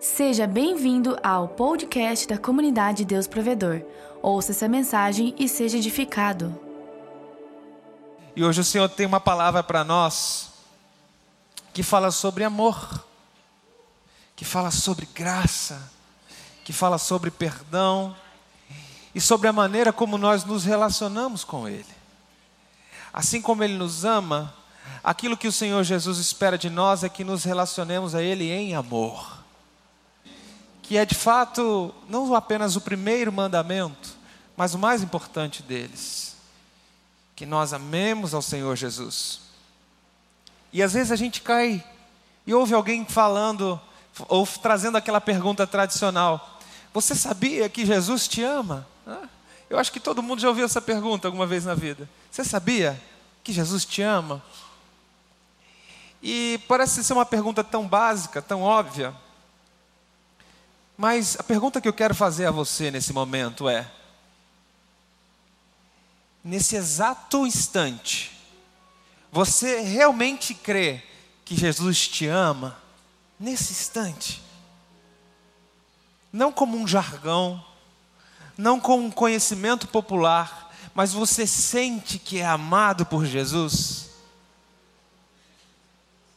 Seja bem-vindo ao podcast da comunidade Deus Provedor. Ouça essa mensagem e seja edificado. E hoje o Senhor tem uma palavra para nós que fala sobre amor, que fala sobre graça, que fala sobre perdão e sobre a maneira como nós nos relacionamos com Ele. Assim como Ele nos ama, aquilo que o Senhor Jesus espera de nós é que nos relacionemos a Ele em amor que é de fato não apenas o primeiro mandamento, mas o mais importante deles. Que nós amemos ao Senhor Jesus. E às vezes a gente cai e ouve alguém falando, ou trazendo aquela pergunta tradicional: Você sabia que Jesus te ama? Eu acho que todo mundo já ouviu essa pergunta alguma vez na vida. Você sabia que Jesus te ama? E parece ser uma pergunta tão básica, tão óbvia, mas a pergunta que eu quero fazer a você nesse momento é: nesse exato instante, você realmente crê que Jesus te ama? Nesse instante. Não como um jargão, não como um conhecimento popular, mas você sente que é amado por Jesus?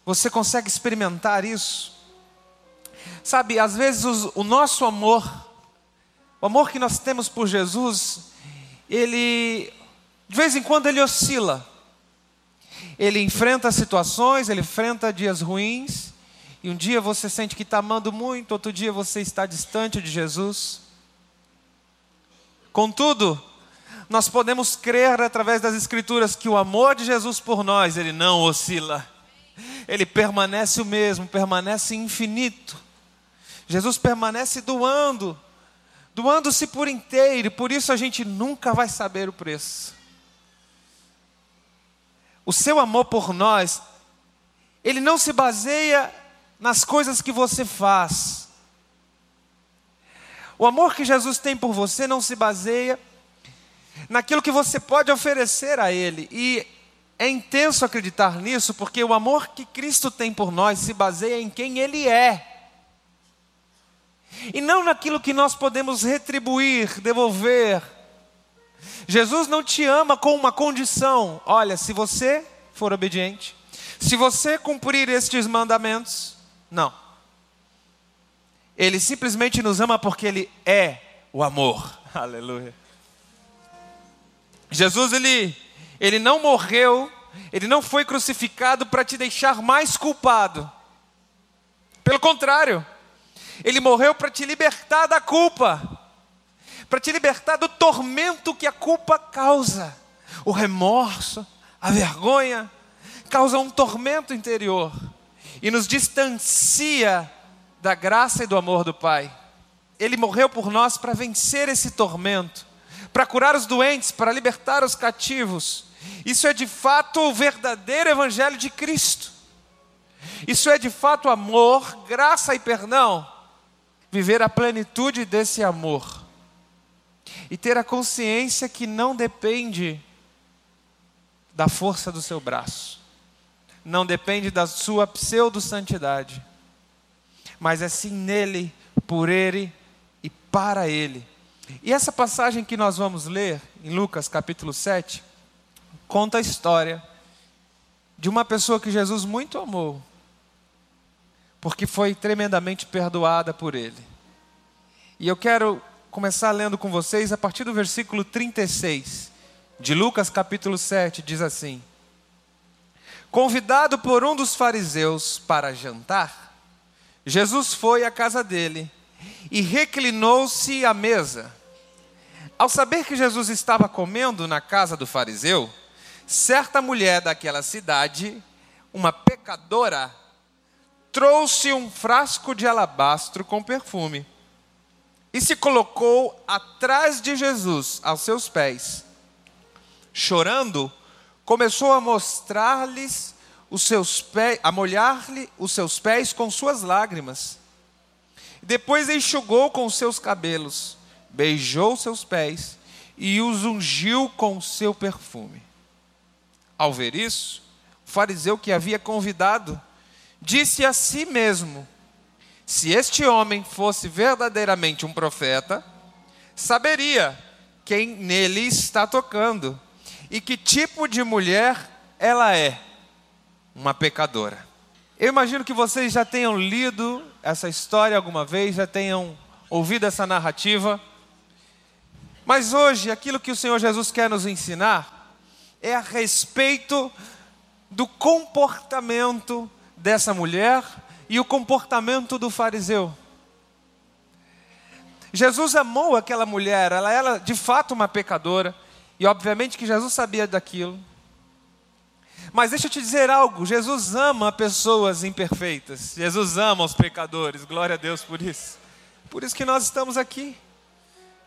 Você consegue experimentar isso? Sabe, às vezes o, o nosso amor, o amor que nós temos por Jesus, ele, de vez em quando, ele oscila. Ele enfrenta situações, ele enfrenta dias ruins, e um dia você sente que está amando muito, outro dia você está distante de Jesus. Contudo, nós podemos crer através das Escrituras que o amor de Jesus por nós, ele não oscila, ele permanece o mesmo, permanece infinito. Jesus permanece doando, doando-se por inteiro, por isso a gente nunca vai saber o preço. O seu amor por nós, ele não se baseia nas coisas que você faz. O amor que Jesus tem por você não se baseia naquilo que você pode oferecer a Ele. E é intenso acreditar nisso, porque o amor que Cristo tem por nós se baseia em quem Ele é e não naquilo que nós podemos retribuir, devolver. Jesus não te ama com uma condição: olha, se você for obediente, se você cumprir estes mandamentos, não. Ele simplesmente nos ama porque Ele é o amor. Aleluia. Jesus, ele, ele não morreu, ele não foi crucificado para te deixar mais culpado. Pelo contrário, ele morreu para te libertar da culpa, para te libertar do tormento que a culpa causa. O remorso, a vergonha, causa um tormento interior e nos distancia da graça e do amor do Pai. Ele morreu por nós para vencer esse tormento, para curar os doentes, para libertar os cativos. Isso é de fato o verdadeiro Evangelho de Cristo. Isso é de fato amor, graça e perdão viver a plenitude desse amor e ter a consciência que não depende da força do seu braço, não depende da sua pseudo-santidade, mas é sim nele, por ele e para ele. E essa passagem que nós vamos ler, em Lucas capítulo 7, conta a história de uma pessoa que Jesus muito amou, porque foi tremendamente perdoada por ele. E eu quero começar lendo com vocês a partir do versículo 36 de Lucas capítulo 7, diz assim: Convidado por um dos fariseus para jantar, Jesus foi à casa dele e reclinou-se à mesa. Ao saber que Jesus estava comendo na casa do fariseu, certa mulher daquela cidade, uma pecadora, trouxe um frasco de alabastro com perfume e se colocou atrás de Jesus, aos seus pés. Chorando, começou a mostrar-lhes os seus pés, a molhar-lhe os seus pés com suas lágrimas. Depois enxugou com seus cabelos, beijou seus pés e os ungiu com seu perfume. Ao ver isso, o fariseu que havia convidado disse a si mesmo: se este homem fosse verdadeiramente um profeta, saberia quem nele está tocando e que tipo de mulher ela é, uma pecadora. Eu imagino que vocês já tenham lido essa história alguma vez, já tenham ouvido essa narrativa. Mas hoje, aquilo que o Senhor Jesus quer nos ensinar é a respeito do comportamento dessa mulher e o comportamento do fariseu. Jesus amou aquela mulher, ela era de fato uma pecadora, e obviamente que Jesus sabia daquilo. Mas deixa eu te dizer algo: Jesus ama pessoas imperfeitas, Jesus ama os pecadores, glória a Deus por isso. Por isso que nós estamos aqui,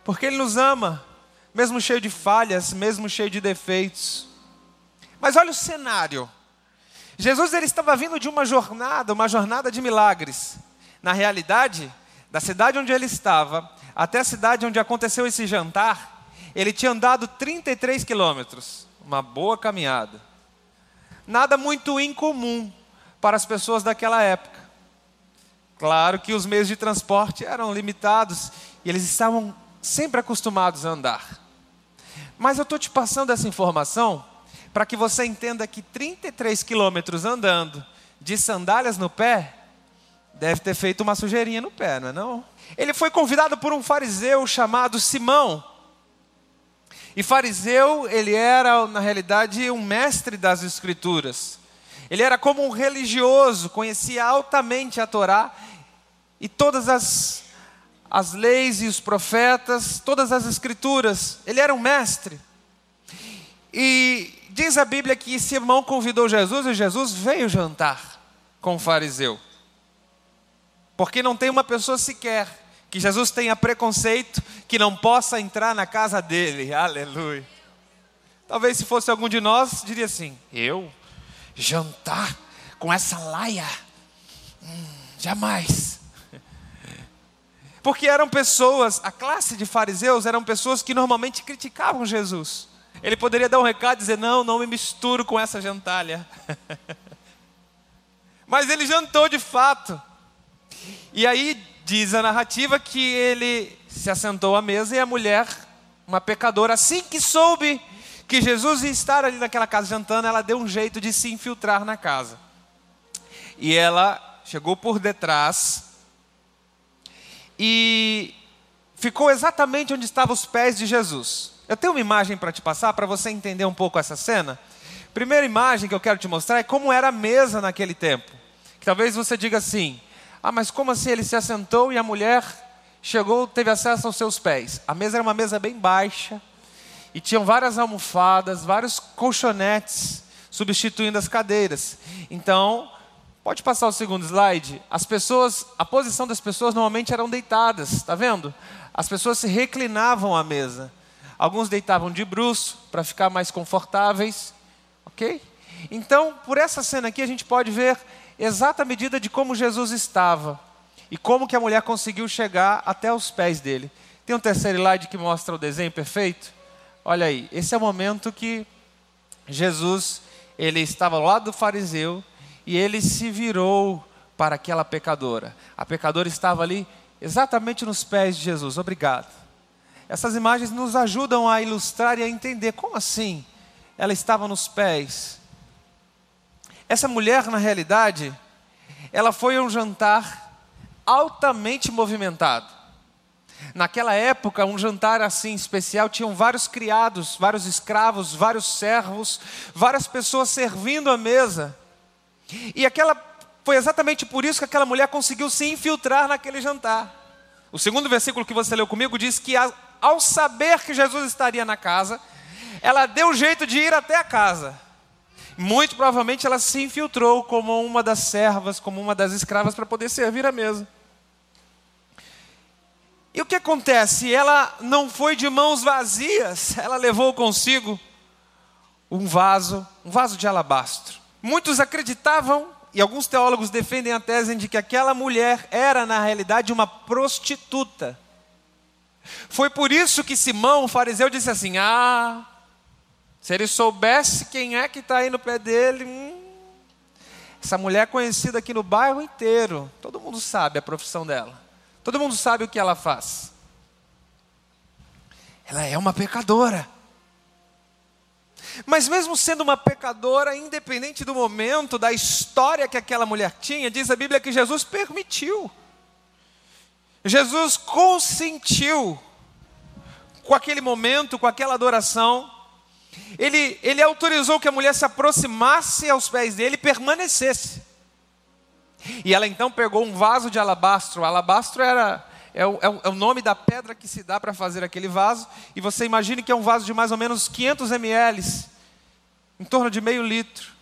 porque Ele nos ama, mesmo cheio de falhas, mesmo cheio de defeitos. Mas olha o cenário: Jesus ele estava vindo de uma jornada, uma jornada de milagres. Na realidade, da cidade onde ele estava até a cidade onde aconteceu esse jantar, ele tinha andado 33 quilômetros, uma boa caminhada. Nada muito incomum para as pessoas daquela época. Claro que os meios de transporte eram limitados e eles estavam sempre acostumados a andar. Mas eu estou te passando essa informação para que você entenda que 33 quilômetros andando de sandálias no pé deve ter feito uma sujeirinha no pé, não é não? Ele foi convidado por um fariseu chamado Simão. E fariseu, ele era, na realidade, um mestre das escrituras. Ele era como um religioso, conhecia altamente a Torá e todas as, as leis e os profetas, todas as escrituras. Ele era um mestre. E diz a Bíblia que Simão convidou Jesus e Jesus veio jantar com o fariseu. Porque não tem uma pessoa sequer que Jesus tenha preconceito que não possa entrar na casa dele. Aleluia. Talvez se fosse algum de nós, diria assim: eu jantar com essa laia? Hum, jamais. Porque eram pessoas, a classe de fariseus eram pessoas que normalmente criticavam Jesus. Ele poderia dar um recado e dizer: Não, não me misturo com essa gentalha. Mas ele jantou de fato. E aí diz a narrativa que ele se assentou à mesa e a mulher, uma pecadora, assim que soube que Jesus ia estar ali naquela casa jantando, ela deu um jeito de se infiltrar na casa. E ela chegou por detrás e ficou exatamente onde estavam os pés de Jesus. Eu tenho uma imagem para te passar para você entender um pouco essa cena. Primeira imagem que eu quero te mostrar é como era a mesa naquele tempo. Que talvez você diga assim: ah, mas como assim ele se assentou e a mulher chegou, teve acesso aos seus pés? A mesa era uma mesa bem baixa e tinham várias almofadas, vários colchonetes substituindo as cadeiras. Então, pode passar o segundo slide. As pessoas, a posição das pessoas normalmente eram deitadas, está vendo? As pessoas se reclinavam à mesa. Alguns deitavam de bruço para ficar mais confortáveis, ok? Então, por essa cena aqui, a gente pode ver exata medida de como Jesus estava e como que a mulher conseguiu chegar até os pés dele. Tem um terceiro slide que mostra o desenho perfeito? Olha aí, esse é o momento que Jesus, ele estava ao lado do fariseu e ele se virou para aquela pecadora. A pecadora estava ali exatamente nos pés de Jesus. Obrigado. Essas imagens nos ajudam a ilustrar e a entender como assim ela estava nos pés essa mulher, na realidade, ela foi a um jantar altamente movimentado. Naquela época, um jantar assim especial, tinham vários criados, vários escravos, vários servos, várias pessoas servindo a mesa. E aquela foi exatamente por isso que aquela mulher conseguiu se infiltrar naquele jantar. O segundo versículo que você leu comigo diz que ao saber que Jesus estaria na casa, ela deu jeito de ir até a casa. Muito provavelmente ela se infiltrou como uma das servas, como uma das escravas para poder servir a mesa. E o que acontece? Ela não foi de mãos vazias, ela levou consigo um vaso, um vaso de alabastro. Muitos acreditavam, e alguns teólogos defendem a tese de que aquela mulher era, na realidade, uma prostituta. Foi por isso que Simão, o fariseu, disse assim: Ah, se ele soubesse quem é que está aí no pé dele, hum, Essa mulher é conhecida aqui no bairro inteiro. Todo mundo sabe a profissão dela. Todo mundo sabe o que ela faz. Ela é uma pecadora. Mas mesmo sendo uma pecadora, independente do momento, da história que aquela mulher tinha, diz a Bíblia que Jesus permitiu. Jesus consentiu com aquele momento, com aquela adoração. Ele, ele autorizou que a mulher se aproximasse aos pés dele e permanecesse. E ela então pegou um vaso de alabastro. Alabastro era é o, é o, é nome da pedra que se dá para fazer aquele vaso. E você imagine que é um vaso de mais ou menos 500 ml, em torno de meio litro.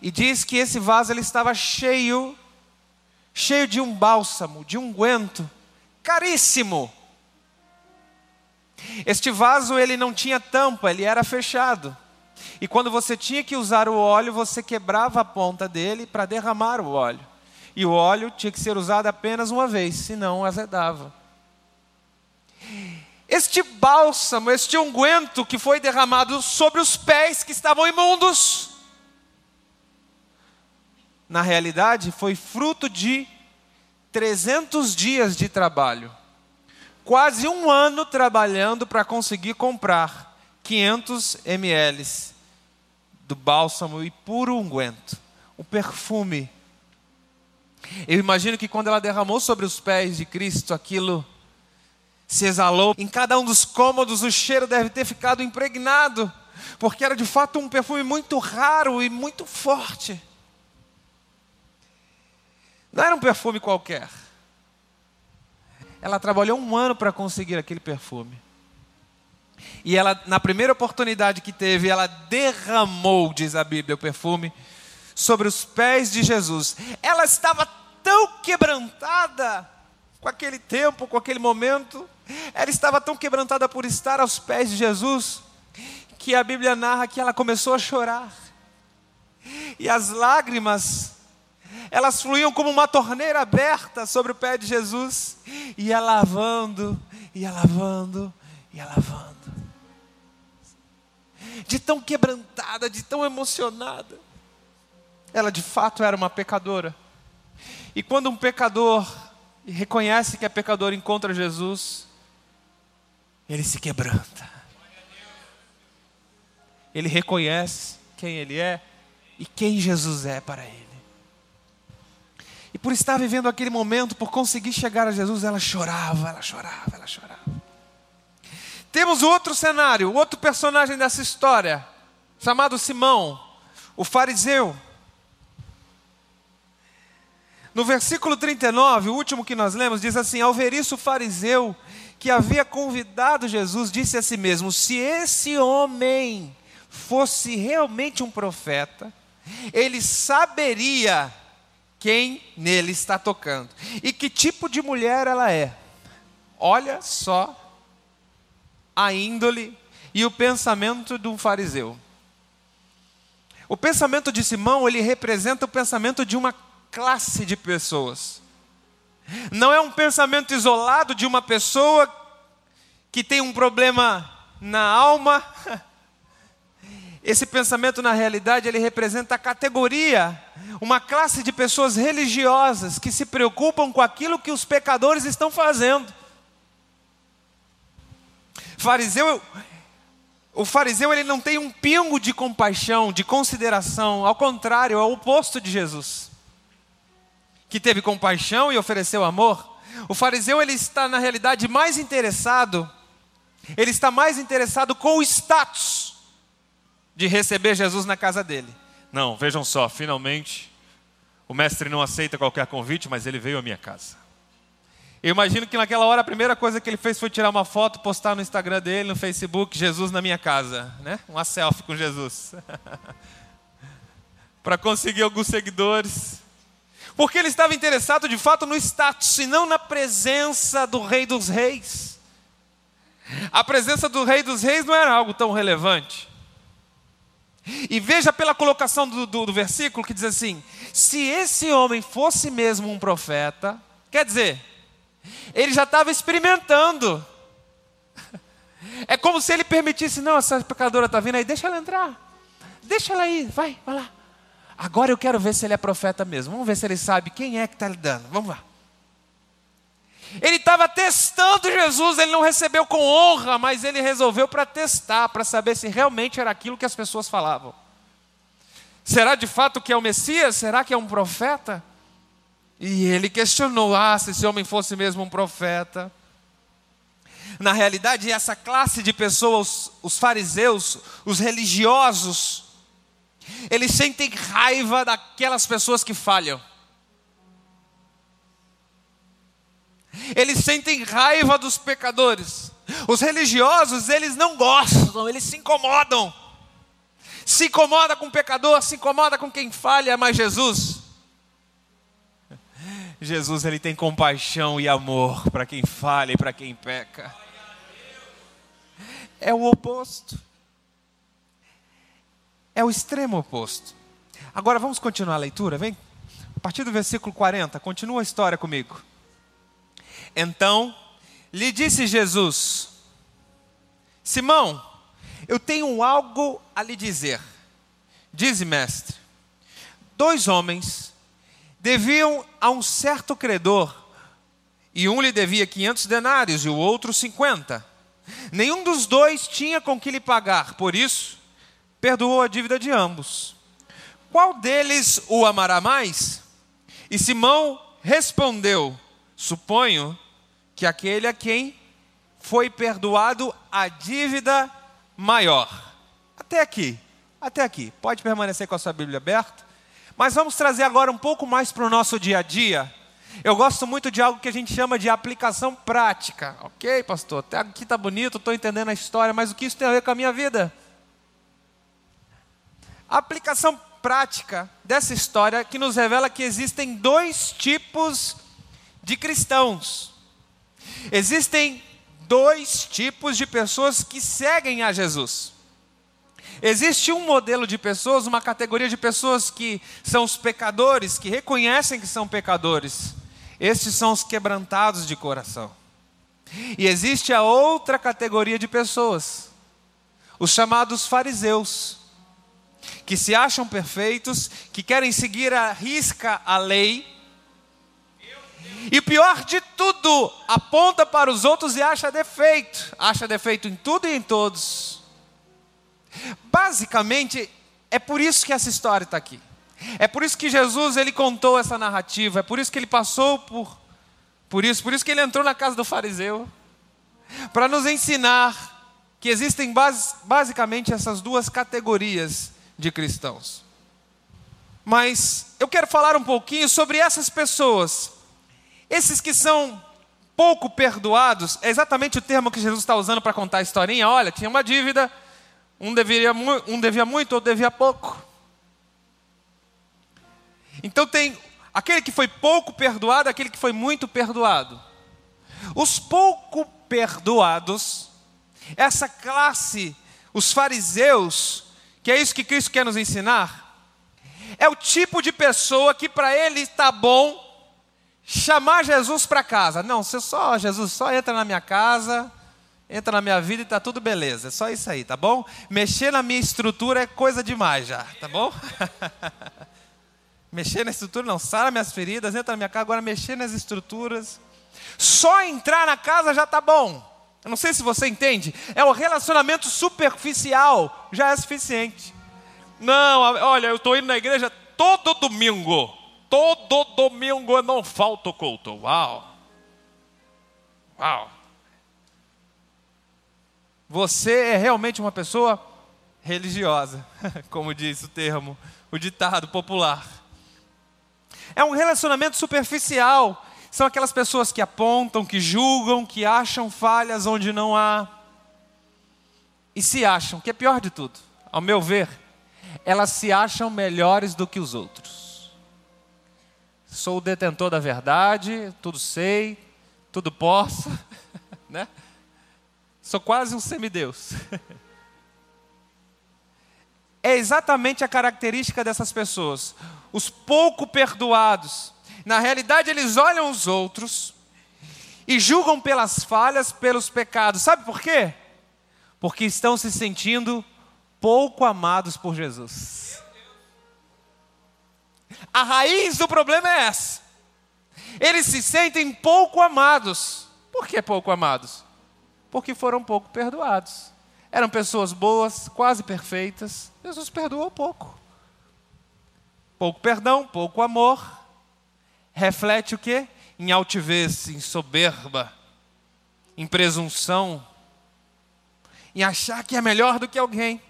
E diz que esse vaso ele estava cheio, cheio de um bálsamo, de um guento, caríssimo. Este vaso ele não tinha tampa, ele era fechado. E quando você tinha que usar o óleo, você quebrava a ponta dele para derramar o óleo. E o óleo tinha que ser usado apenas uma vez, senão azedava. Este bálsamo, este unguento que foi derramado sobre os pés que estavam imundos, na realidade foi fruto de 300 dias de trabalho quase um ano trabalhando para conseguir comprar 500 ml do bálsamo e puro unguento, o perfume. Eu imagino que quando ela derramou sobre os pés de Cristo, aquilo se exalou. Em cada um dos cômodos o cheiro deve ter ficado impregnado, porque era de fato um perfume muito raro e muito forte. Não era um perfume qualquer. Ela trabalhou um ano para conseguir aquele perfume. E ela, na primeira oportunidade que teve, ela derramou, diz a Bíblia, o perfume sobre os pés de Jesus. Ela estava tão quebrantada com aquele tempo, com aquele momento, ela estava tão quebrantada por estar aos pés de Jesus, que a Bíblia narra que ela começou a chorar. E as lágrimas elas fluíam como uma torneira aberta sobre o pé de Jesus, ia lavando, ia lavando, ia lavando. De tão quebrantada, de tão emocionada. Ela de fato era uma pecadora. E quando um pecador reconhece que é pecador e encontra Jesus, ele se quebranta. Ele reconhece quem ele é e quem Jesus é para ele. E por estar vivendo aquele momento, por conseguir chegar a Jesus, ela chorava, ela chorava, ela chorava. Temos outro cenário, outro personagem dessa história, chamado Simão, o fariseu. No versículo 39, o último que nós lemos, diz assim: Ao ver isso, o fariseu que havia convidado Jesus disse a si mesmo: Se esse homem fosse realmente um profeta, ele saberia quem nele está tocando e que tipo de mulher ela é. Olha só a índole e o pensamento de um fariseu. O pensamento de Simão, ele representa o pensamento de uma classe de pessoas. Não é um pensamento isolado de uma pessoa que tem um problema na alma. Esse pensamento, na realidade, ele representa a categoria uma classe de pessoas religiosas que se preocupam com aquilo que os pecadores estão fazendo. Fariseu, o fariseu ele não tem um pingo de compaixão, de consideração, ao contrário, é o oposto de Jesus, que teve compaixão e ofereceu amor. O fariseu ele está na realidade mais interessado, ele está mais interessado com o status de receber Jesus na casa dele. Não, vejam só, finalmente o mestre não aceita qualquer convite, mas ele veio à minha casa. Eu imagino que naquela hora a primeira coisa que ele fez foi tirar uma foto, postar no Instagram dele, no Facebook, Jesus na minha casa, né? Uma selfie com Jesus. Para conseguir alguns seguidores. Porque ele estava interessado de fato no status e não na presença do Rei dos Reis. A presença do Rei dos Reis não era algo tão relevante. E veja pela colocação do, do, do, versículo que diz assim: se esse homem fosse mesmo um profeta, quer dizer, ele já estava experimentando. É como se ele permitisse: não, essa pecadora está vindo aí, deixa ela entrar, deixa ela ir, vai, vai lá. Agora eu quero ver se ele é profeta mesmo. Vamos ver se ele sabe quem é que está lidando. Vamos lá. Ele estava testando Jesus, ele não recebeu com honra, mas ele resolveu para testar, para saber se realmente era aquilo que as pessoas falavam. Será de fato que é o Messias? Será que é um profeta? E ele questionou: ah, se esse homem fosse mesmo um profeta. Na realidade, essa classe de pessoas, os fariseus, os religiosos, eles sentem raiva daquelas pessoas que falham. Eles sentem raiva dos pecadores. Os religiosos, eles não gostam, eles se incomodam. Se incomoda com o pecador, se incomoda com quem falha, mas Jesus, Jesus ele tem compaixão e amor para quem falha e para quem peca. É o oposto. É o extremo oposto. Agora vamos continuar a leitura, vem? A partir do versículo 40, continua a história comigo. Então lhe disse Jesus: Simão, eu tenho algo a lhe dizer. Dize, mestre. Dois homens deviam a um certo credor, e um lhe devia 500 denários e o outro 50. Nenhum dos dois tinha com que lhe pagar, por isso, perdoou a dívida de ambos. Qual deles o amará mais? E Simão respondeu: Suponho que aquele a quem foi perdoado a dívida maior. Até aqui, até aqui. Pode permanecer com a sua Bíblia aberta. Mas vamos trazer agora um pouco mais para o nosso dia a dia. Eu gosto muito de algo que a gente chama de aplicação prática. Ok, pastor? Até aqui está bonito, estou entendendo a história, mas o que isso tem a ver com a minha vida? A aplicação prática dessa história que nos revela que existem dois tipos de cristãos. Existem dois tipos de pessoas que seguem a Jesus. Existe um modelo de pessoas, uma categoria de pessoas que são os pecadores, que reconhecem que são pecadores. Estes são os quebrantados de coração. E existe a outra categoria de pessoas, os chamados fariseus, que se acham perfeitos, que querem seguir a risca a lei, e pior de tudo, aponta para os outros e acha defeito. Acha defeito em tudo e em todos. Basicamente, é por isso que essa história está aqui. É por isso que Jesus ele contou essa narrativa. É por isso que ele passou por, por isso. Por isso que ele entrou na casa do fariseu. Para nos ensinar que existem basicamente essas duas categorias de cristãos. Mas eu quero falar um pouquinho sobre essas pessoas esses que são pouco perdoados, é exatamente o termo que Jesus está usando para contar a historinha. Olha, tinha uma dívida, um devia, um devia muito, ou devia pouco. Então tem aquele que foi pouco perdoado, aquele que foi muito perdoado. Os pouco perdoados, essa classe, os fariseus, que é isso que Cristo quer nos ensinar, é o tipo de pessoa que para ele está bom chamar Jesus para casa. Não, você só, Jesus, só entra na minha casa, entra na minha vida e tá tudo beleza. É só isso aí, tá bom? Mexer na minha estrutura é coisa demais já, tá bom? mexer na estrutura, não, sara minhas feridas, entra na minha casa, agora mexer nas estruturas. Só entrar na casa já tá bom. Eu não sei se você entende. É o relacionamento superficial, já é suficiente. Não, olha, eu estou indo na igreja todo domingo. Todo domingo eu não falto culto. Uau! Uau! Você é realmente uma pessoa religiosa, como diz o termo, o ditado popular. É um relacionamento superficial. São aquelas pessoas que apontam, que julgam, que acham falhas onde não há. E se acham, que é pior de tudo, ao meu ver, elas se acham melhores do que os outros sou o detentor da verdade, tudo sei, tudo posso, né? Sou quase um semideus. é exatamente a característica dessas pessoas. Os pouco perdoados, na realidade, eles olham os outros e julgam pelas falhas, pelos pecados. Sabe por quê? Porque estão se sentindo pouco amados por Jesus. A raiz do problema é essa. Eles se sentem pouco amados. Por que pouco amados? Porque foram pouco perdoados. Eram pessoas boas, quase perfeitas. Jesus perdoou pouco. Pouco perdão, pouco amor. Reflete o quê? Em altivez, em soberba, em presunção, em achar que é melhor do que alguém.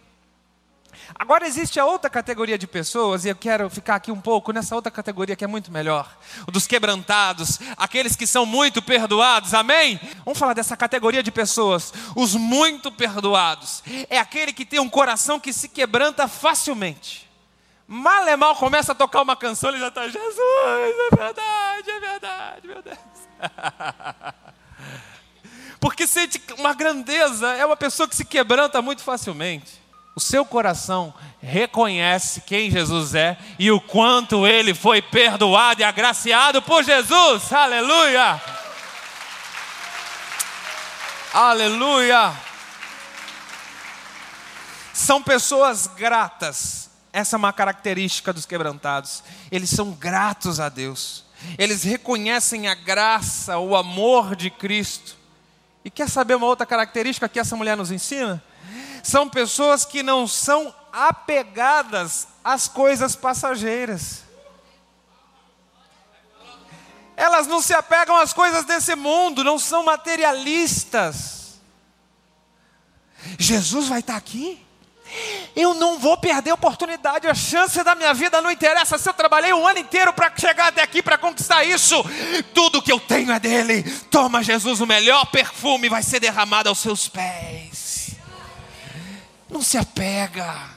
Agora existe a outra categoria de pessoas, e eu quero ficar aqui um pouco nessa outra categoria que é muito melhor: o dos quebrantados, aqueles que são muito perdoados, amém? Vamos falar dessa categoria de pessoas, os muito perdoados. É aquele que tem um coração que se quebranta facilmente. Mal é mal começa a tocar uma canção, ele já está, Jesus, é verdade, é verdade, meu Deus. Porque sente uma grandeza, é uma pessoa que se quebranta muito facilmente o seu coração reconhece quem Jesus é e o quanto ele foi perdoado e agraciado por Jesus. Aleluia! Aleluia! São pessoas gratas. Essa é uma característica dos quebrantados. Eles são gratos a Deus. Eles reconhecem a graça, o amor de Cristo. E quer saber uma outra característica que essa mulher nos ensina? São pessoas que não são apegadas às coisas passageiras. Elas não se apegam às coisas desse mundo, não são materialistas. Jesus vai estar aqui? Eu não vou perder a oportunidade, a chance da minha vida não interessa se eu trabalhei um ano inteiro para chegar até aqui para conquistar isso. Tudo que eu tenho é dele. Toma, Jesus, o melhor perfume vai ser derramado aos seus pés. Não se apega.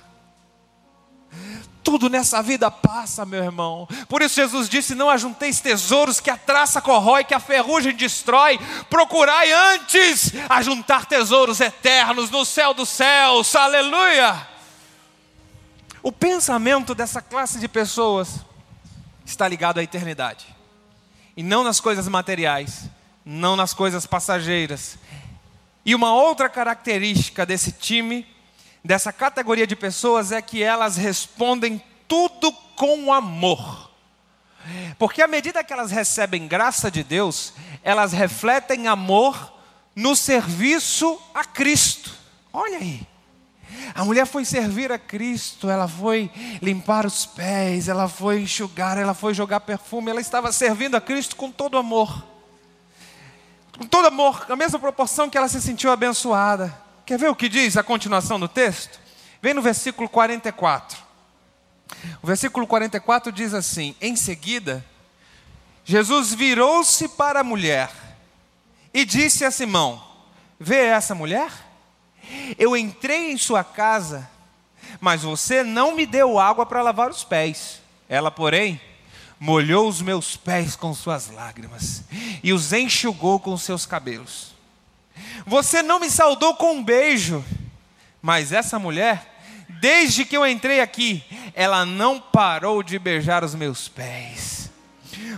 Tudo nessa vida passa, meu irmão. Por isso Jesus disse: Não ajunteis tesouros que a traça corrói, que a ferrugem destrói. Procurai antes ajuntar tesouros eternos no céu dos céus. Aleluia! O pensamento dessa classe de pessoas está ligado à eternidade. E não nas coisas materiais, não nas coisas passageiras. E uma outra característica desse time dessa categoria de pessoas é que elas respondem tudo com amor. Porque à medida que elas recebem graça de Deus, elas refletem amor no serviço a Cristo. Olha aí. A mulher foi servir a Cristo, ela foi limpar os pés, ela foi enxugar, ela foi jogar perfume, ela estava servindo a Cristo com todo amor. Com todo amor, na mesma proporção que ela se sentiu abençoada. Quer ver o que diz a continuação do texto? Vem no versículo 44. O versículo 44 diz assim: Em seguida, Jesus virou-se para a mulher e disse a Simão: Vê essa mulher? Eu entrei em sua casa, mas você não me deu água para lavar os pés. Ela, porém, molhou os meus pés com suas lágrimas e os enxugou com seus cabelos. Você não me saudou com um beijo, mas essa mulher, desde que eu entrei aqui, ela não parou de beijar os meus pés.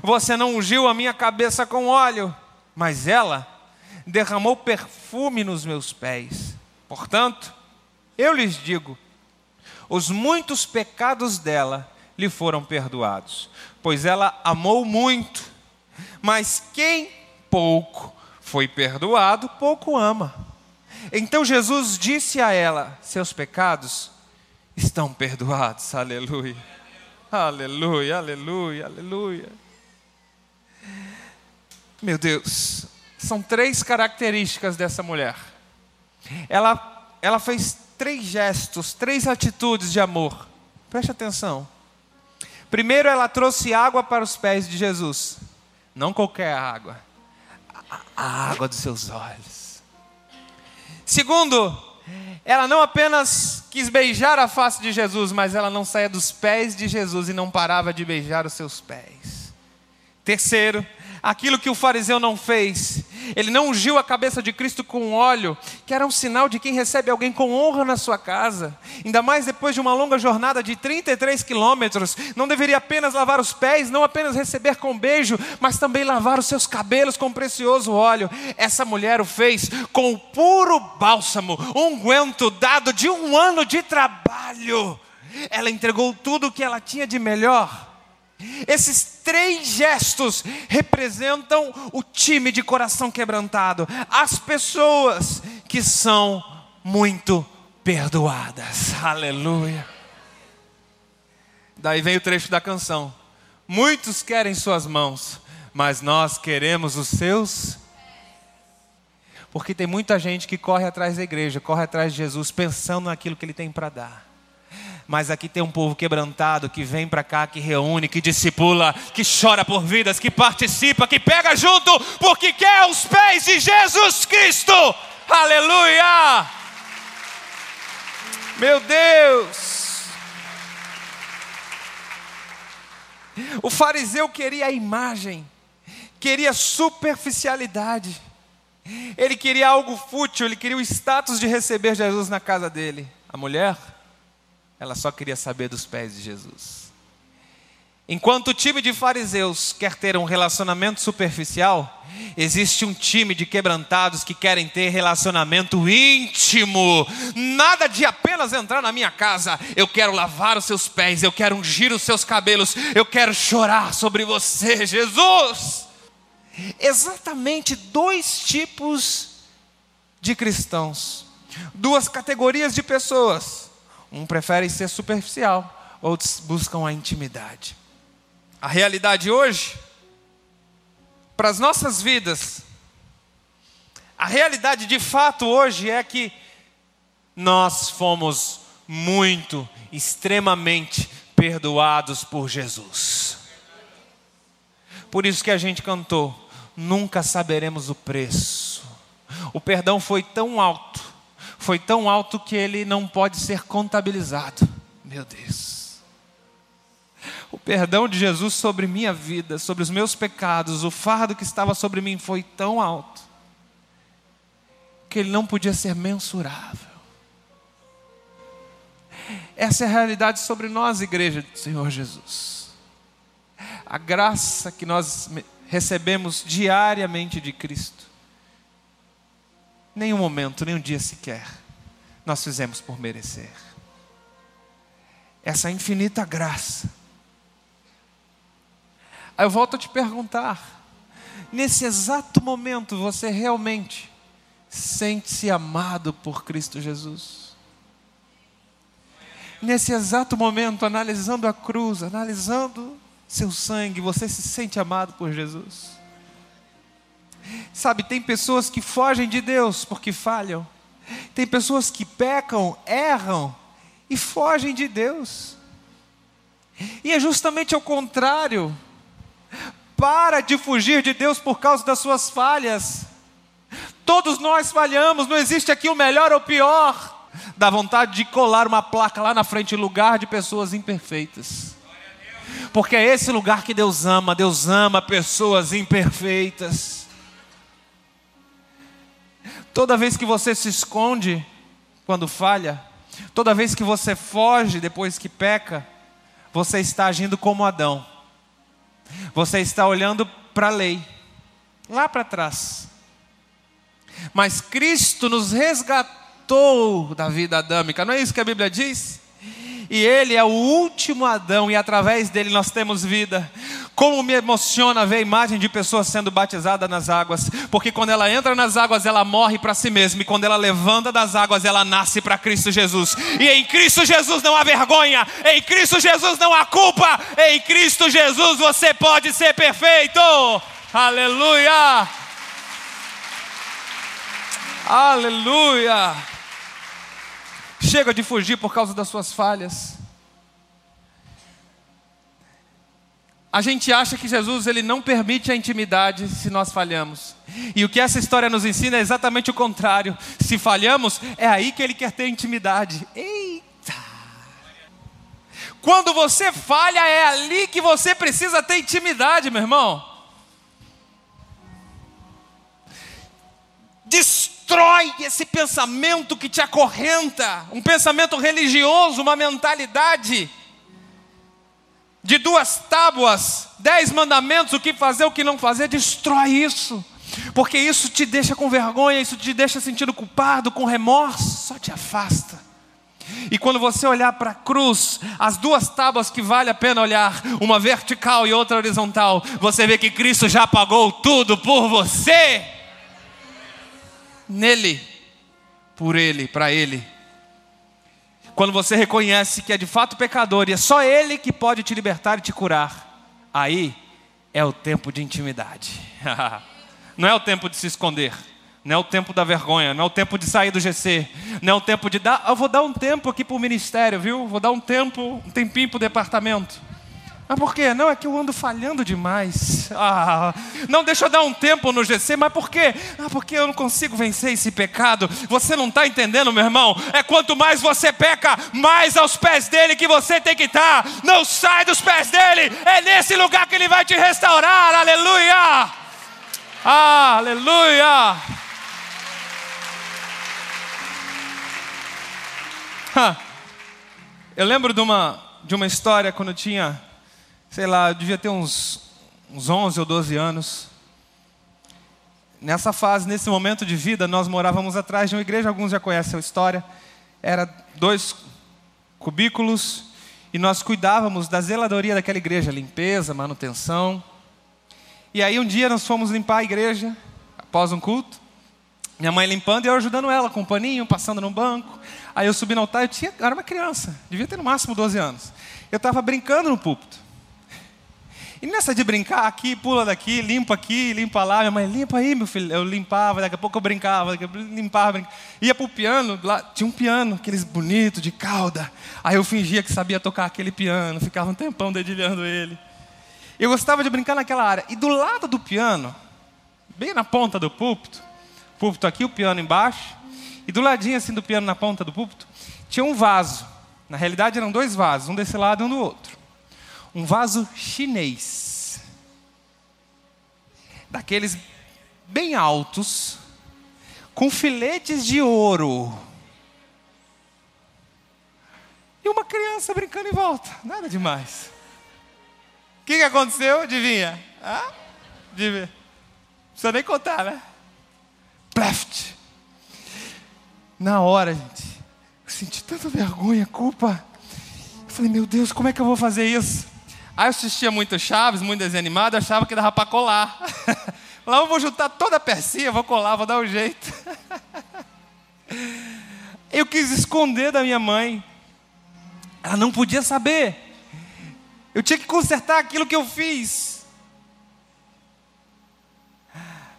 Você não ungiu a minha cabeça com óleo, mas ela derramou perfume nos meus pés. Portanto, eu lhes digo: os muitos pecados dela lhe foram perdoados, pois ela amou muito. Mas quem pouco foi perdoado, pouco ama. Então Jesus disse a ela: Seus pecados estão perdoados. Aleluia. Aleluia, aleluia, aleluia. Meu Deus, são três características dessa mulher. Ela, ela fez três gestos, três atitudes de amor. Preste atenção. Primeiro, ela trouxe água para os pés de Jesus. Não qualquer água a água dos seus olhos. Segundo, ela não apenas quis beijar a face de Jesus, mas ela não saía dos pés de Jesus e não parava de beijar os seus pés. Terceiro, aquilo que o fariseu não fez. Ele não ungiu a cabeça de Cristo com óleo, que era um sinal de quem recebe alguém com honra na sua casa. Ainda mais depois de uma longa jornada de 33 quilômetros. Não deveria apenas lavar os pés, não apenas receber com beijo, mas também lavar os seus cabelos com precioso óleo. Essa mulher o fez com o puro bálsamo, unguento dado de um ano de trabalho. Ela entregou tudo o que ela tinha de melhor Esses três gestos representam o time de coração quebrantado, as pessoas que são muito perdoadas. Aleluia. Daí vem o trecho da canção. Muitos querem suas mãos, mas nós queremos os seus. Porque tem muita gente que corre atrás da igreja, corre atrás de Jesus, pensando naquilo que ele tem para dar. Mas aqui tem um povo quebrantado que vem para cá, que reúne, que discipula, que chora por vidas, que participa, que pega junto, porque quer os pés de Jesus Cristo. Aleluia! Meu Deus! O fariseu queria a imagem, queria superficialidade, ele queria algo fútil, ele queria o status de receber Jesus na casa dele. A mulher, ela só queria saber dos pés de Jesus. Enquanto o time de fariseus quer ter um relacionamento superficial, existe um time de quebrantados que querem ter relacionamento íntimo. Nada de apenas entrar na minha casa, eu quero lavar os seus pés, eu quero ungir os seus cabelos, eu quero chorar sobre você, Jesus. Exatamente dois tipos de cristãos, duas categorias de pessoas. Um prefere ser superficial, outros buscam a intimidade. A realidade hoje, para as nossas vidas, a realidade de fato hoje é que nós fomos muito, extremamente perdoados por Jesus. Por isso que a gente cantou, nunca saberemos o preço. O perdão foi tão alto, foi tão alto que ele não pode ser contabilizado. Meu Deus. O perdão de Jesus sobre minha vida, sobre os meus pecados, o fardo que estava sobre mim foi tão alto que ele não podia ser mensurável. Essa é a realidade sobre nós, igreja do Senhor Jesus. A graça que nós recebemos diariamente de Cristo. Nenhum momento, nenhum dia sequer, nós fizemos por merecer. Essa infinita graça Aí eu volto a te perguntar: nesse exato momento você realmente sente-se amado por Cristo Jesus? Nesse exato momento, analisando a cruz, analisando seu sangue, você se sente amado por Jesus? Sabe, tem pessoas que fogem de Deus porque falham, tem pessoas que pecam, erram e fogem de Deus. E é justamente ao contrário para de fugir de Deus por causa das suas falhas. Todos nós falhamos, não existe aqui o melhor ou o pior. Dá vontade de colar uma placa lá na frente, lugar de pessoas imperfeitas. Porque é esse lugar que Deus ama, Deus ama pessoas imperfeitas. Toda vez que você se esconde quando falha, toda vez que você foge depois que peca, você está agindo como Adão. Você está olhando para a lei, lá para trás. Mas Cristo nos resgatou da vida adâmica, não é isso que a Bíblia diz? E Ele é o último Adão, e através dele nós temos vida. Como me emociona ver a imagem de pessoas sendo batizadas nas águas, porque quando ela entra nas águas, ela morre para si mesma, e quando ela levanta das águas, ela nasce para Cristo Jesus. E em Cristo Jesus não há vergonha, em Cristo Jesus não há culpa, em Cristo Jesus você pode ser perfeito. Aleluia! Aleluia! Chega de fugir por causa das suas falhas. A gente acha que Jesus ele não permite a intimidade se nós falhamos. E o que essa história nos ensina é exatamente o contrário. Se falhamos, é aí que ele quer ter intimidade. Eita! Quando você falha, é ali que você precisa ter intimidade, meu irmão. Destrói esse pensamento que te acorrenta, um pensamento religioso, uma mentalidade de duas tábuas, dez mandamentos, o que fazer, o que não fazer, destrói isso. Porque isso te deixa com vergonha, isso te deixa sentindo culpado, com remorso, só te afasta. E quando você olhar para a cruz, as duas tábuas que vale a pena olhar, uma vertical e outra horizontal, você vê que Cristo já pagou tudo por você. Nele, por Ele, para Ele. Quando você reconhece que é de fato pecador e é só Ele que pode te libertar e te curar, aí é o tempo de intimidade. Não é o tempo de se esconder. Não é o tempo da vergonha, não é o tempo de sair do GC, não é o tempo de dar. Eu vou dar um tempo aqui para o ministério, viu? Vou dar um tempo, um tempinho para o departamento. Mas por quê? Não, é que eu ando falhando demais. Ah, não, deixa eu dar um tempo no GC, mas por quê? Ah, porque eu não consigo vencer esse pecado. Você não está entendendo, meu irmão? É quanto mais você peca, mais aos pés dele que você tem que estar. Tá. Não sai dos pés dele, é nesse lugar que ele vai te restaurar. Aleluia! Ah, aleluia! Eu lembro de uma, de uma história quando eu tinha sei lá, eu devia ter uns, uns 11 ou 12 anos. Nessa fase, nesse momento de vida, nós morávamos atrás de uma igreja, alguns já conhecem a história. Era dois cubículos e nós cuidávamos da zeladoria daquela igreja, limpeza, manutenção. E aí um dia nós fomos limpar a igreja após um culto. Minha mãe limpando e eu ajudando ela com um paninho, passando no banco. Aí eu subi no altar, eu, tinha, eu era uma criança, devia ter no máximo 12 anos. Eu estava brincando no púlpito. E nessa de brincar aqui, pula daqui, limpa aqui, limpa lá. Minha mãe, limpa aí, meu filho. Eu limpava, daqui a pouco eu brincava, daqui a pouco eu limpava, brincava. Ia pro piano, lá tinha um piano, aqueles bonitos, de cauda. Aí eu fingia que sabia tocar aquele piano, ficava um tempão dedilhando ele. Eu gostava de brincar naquela área. E do lado do piano, bem na ponta do púlpito, púlpito aqui, o piano embaixo, e do ladinho assim do piano na ponta do púlpito, tinha um vaso. Na realidade eram dois vasos, um desse lado e um do outro um vaso chinês, daqueles bem altos, com filetes de ouro. E uma criança brincando em volta, nada demais. O que, que aconteceu? Adivinha? Adivinha? Não precisa nem contar, né? Pleft. Na hora, gente, eu senti tanta vergonha, culpa. Eu falei, meu Deus, como é que eu vou fazer isso? Aí eu assistia muito Chaves, muito desenho animado, achava que dava para colar. Lá eu vou juntar toda a pecinha, vou colar, vou dar um jeito. Eu quis esconder da minha mãe. Ela não podia saber. Eu tinha que consertar aquilo que eu fiz.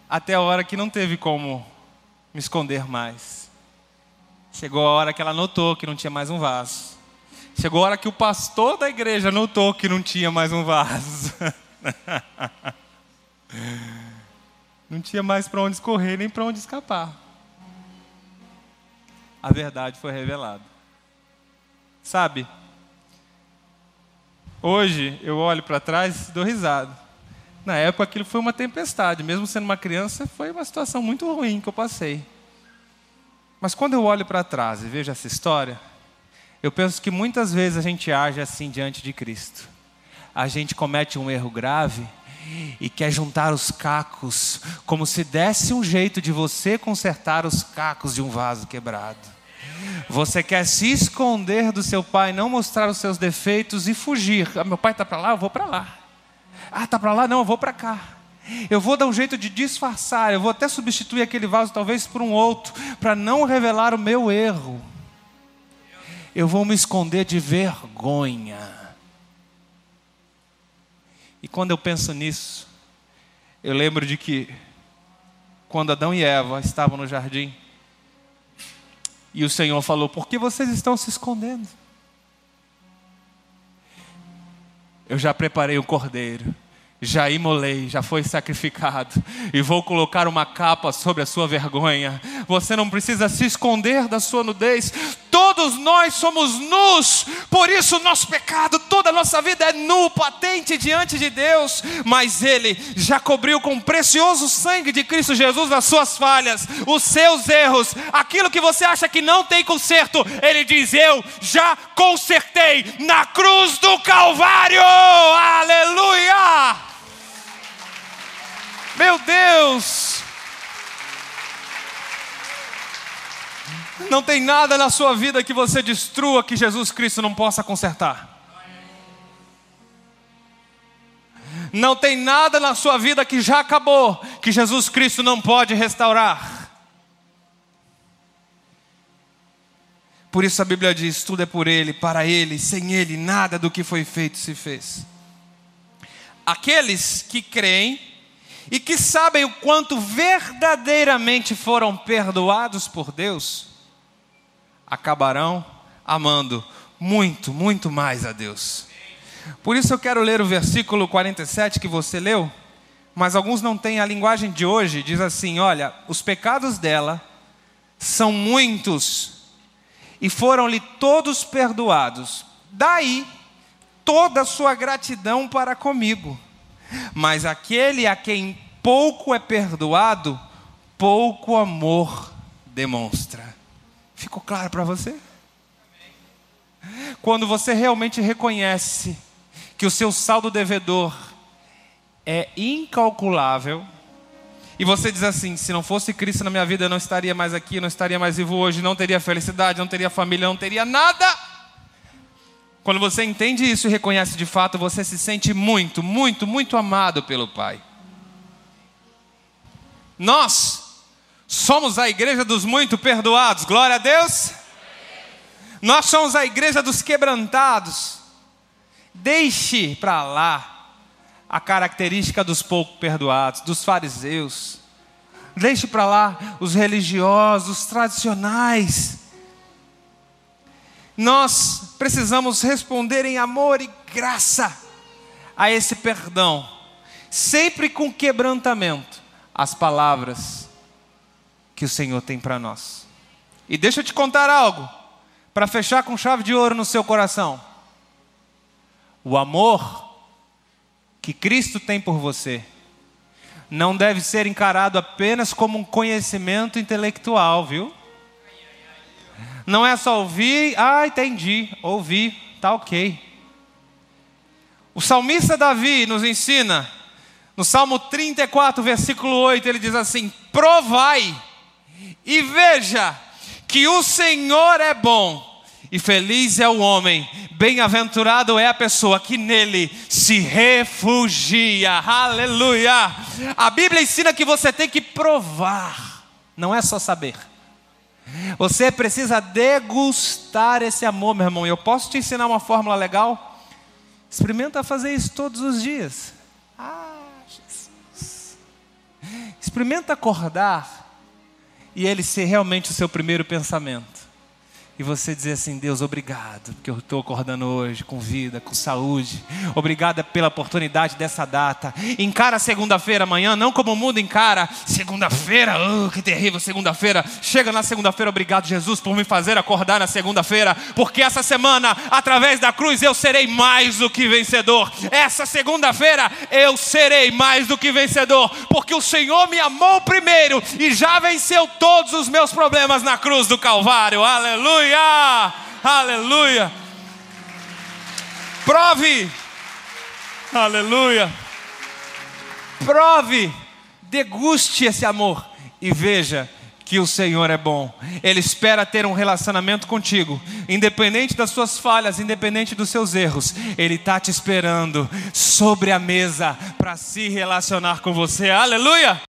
Até a hora que não teve como me esconder mais. Chegou a hora que ela notou que não tinha mais um vaso. Chegou a hora que o pastor da igreja notou que não tinha mais um vaso. não tinha mais para onde escorrer nem para onde escapar. A verdade foi revelada. Sabe? Hoje eu olho para trás e dou risada. Na época aquilo foi uma tempestade, mesmo sendo uma criança, foi uma situação muito ruim que eu passei. Mas quando eu olho para trás e vejo essa história, eu penso que muitas vezes a gente age assim diante de Cristo. A gente comete um erro grave e quer juntar os cacos, como se desse um jeito de você consertar os cacos de um vaso quebrado. Você quer se esconder do seu pai, não mostrar os seus defeitos e fugir. Ah, meu pai está para lá, eu vou para lá. Ah, está para lá, não, eu vou para cá. Eu vou dar um jeito de disfarçar, eu vou até substituir aquele vaso talvez por um outro, para não revelar o meu erro eu vou me esconder de vergonha. E quando eu penso nisso, eu lembro de que quando Adão e Eva estavam no jardim, e o Senhor falou: Por que vocês estão se escondendo? Eu já preparei o cordeiro já imolei, já foi sacrificado, e vou colocar uma capa sobre a sua vergonha. Você não precisa se esconder da sua nudez, todos nós somos nus, por isso nosso pecado, toda a nossa vida é nu, patente diante de Deus, mas Ele já cobriu com o precioso sangue de Cristo Jesus as suas falhas, os seus erros, aquilo que você acha que não tem conserto, Ele diz: Eu já consertei na cruz do Calvário, aleluia! Meu Deus! Não tem nada na sua vida que você destrua que Jesus Cristo não possa consertar. Não tem nada na sua vida que já acabou que Jesus Cristo não pode restaurar. Por isso a Bíblia diz: tudo é por Ele, para Ele, sem Ele, nada do que foi feito se fez. Aqueles que creem e que sabem o quanto verdadeiramente foram perdoados por Deus, acabarão amando muito, muito mais a Deus. Por isso eu quero ler o versículo 47 que você leu, mas alguns não têm a linguagem de hoje, diz assim: olha, os pecados dela são muitos e foram-lhe todos perdoados. Daí toda a sua gratidão para comigo. Mas aquele a quem pouco é perdoado, pouco amor demonstra. Ficou claro para você? Quando você realmente reconhece que o seu saldo devedor é incalculável, e você diz assim: se não fosse Cristo na minha vida, eu não estaria mais aqui, não estaria mais vivo hoje, não teria felicidade, não teria família, não teria nada. Quando você entende isso e reconhece de fato, você se sente muito, muito, muito amado pelo Pai. Nós somos a igreja dos muito perdoados, glória a Deus. Nós somos a igreja dos quebrantados. Deixe para lá a característica dos pouco perdoados, dos fariseus. Deixe para lá os religiosos, os tradicionais. Nós precisamos responder em amor e graça a esse perdão, sempre com quebrantamento, as palavras que o Senhor tem para nós. E deixa eu te contar algo, para fechar com chave de ouro no seu coração. O amor que Cristo tem por você não deve ser encarado apenas como um conhecimento intelectual, viu? Não é só ouvir, ah, entendi, ouvi, tá ok. O salmista Davi nos ensina, no Salmo 34, versículo 8, ele diz assim: Provai e veja que o Senhor é bom e feliz é o homem, bem-aventurado é a pessoa que nele se refugia. Aleluia! A Bíblia ensina que você tem que provar, não é só saber. Você precisa degustar esse amor, meu irmão. E eu posso te ensinar uma fórmula legal? Experimenta fazer isso todos os dias. Ah, Jesus. Experimenta acordar e ele ser realmente o seu primeiro pensamento e você dizer assim: Deus, obrigado, porque eu estou acordando hoje com vida, com saúde. Obrigada pela oportunidade dessa data. Encara segunda-feira amanhã, não como o mundo encara. Segunda-feira, oh, que terrível, segunda-feira. Chega na segunda-feira, obrigado, Jesus, por me fazer acordar na segunda-feira, porque essa semana, através da cruz, eu serei mais do que vencedor. Essa segunda-feira, eu serei mais do que vencedor, porque o Senhor me amou primeiro e já venceu todos os meus problemas na cruz do Calvário. Aleluia. Aleluia! Aleluia! Prove! Aleluia! Prove, deguste esse amor e veja que o Senhor é bom. Ele espera ter um relacionamento contigo, independente das suas falhas, independente dos seus erros. Ele está te esperando sobre a mesa para se relacionar com você. Aleluia!